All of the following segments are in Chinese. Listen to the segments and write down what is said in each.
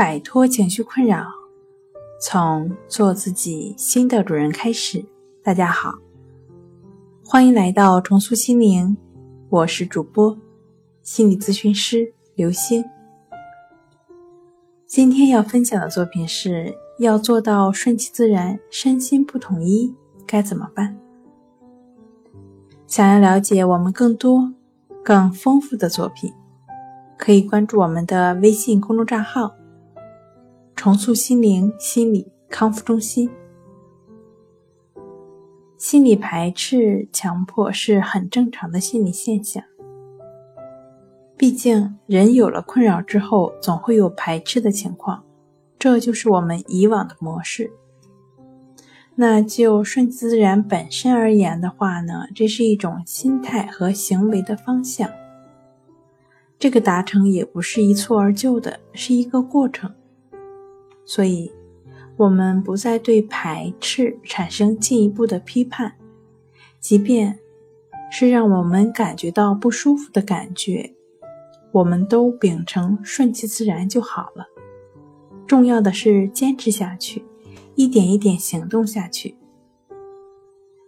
摆脱情绪困扰，从做自己新的主人开始。大家好，欢迎来到重塑心灵，我是主播心理咨询师刘星。今天要分享的作品是要做到顺其自然，身心不统一，该怎么办？想要了解我们更多、更丰富的作品。可以关注我们的微信公众账号“重塑心灵心理康复中心”。心理排斥、强迫是很正常的心理现象。毕竟，人有了困扰之后，总会有排斥的情况，这就是我们以往的模式。那就顺其自然本身而言的话呢，这是一种心态和行为的方向。这个达成也不是一蹴而就的，是一个过程。所以，我们不再对排斥产生进一步的批判，即便是让我们感觉到不舒服的感觉，我们都秉承顺其自然就好了。重要的是坚持下去，一点一点行动下去。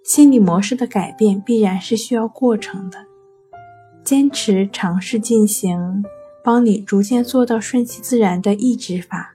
心理模式的改变必然是需要过程的。坚持尝试进行，帮你逐渐做到顺其自然的抑制法，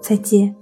再见。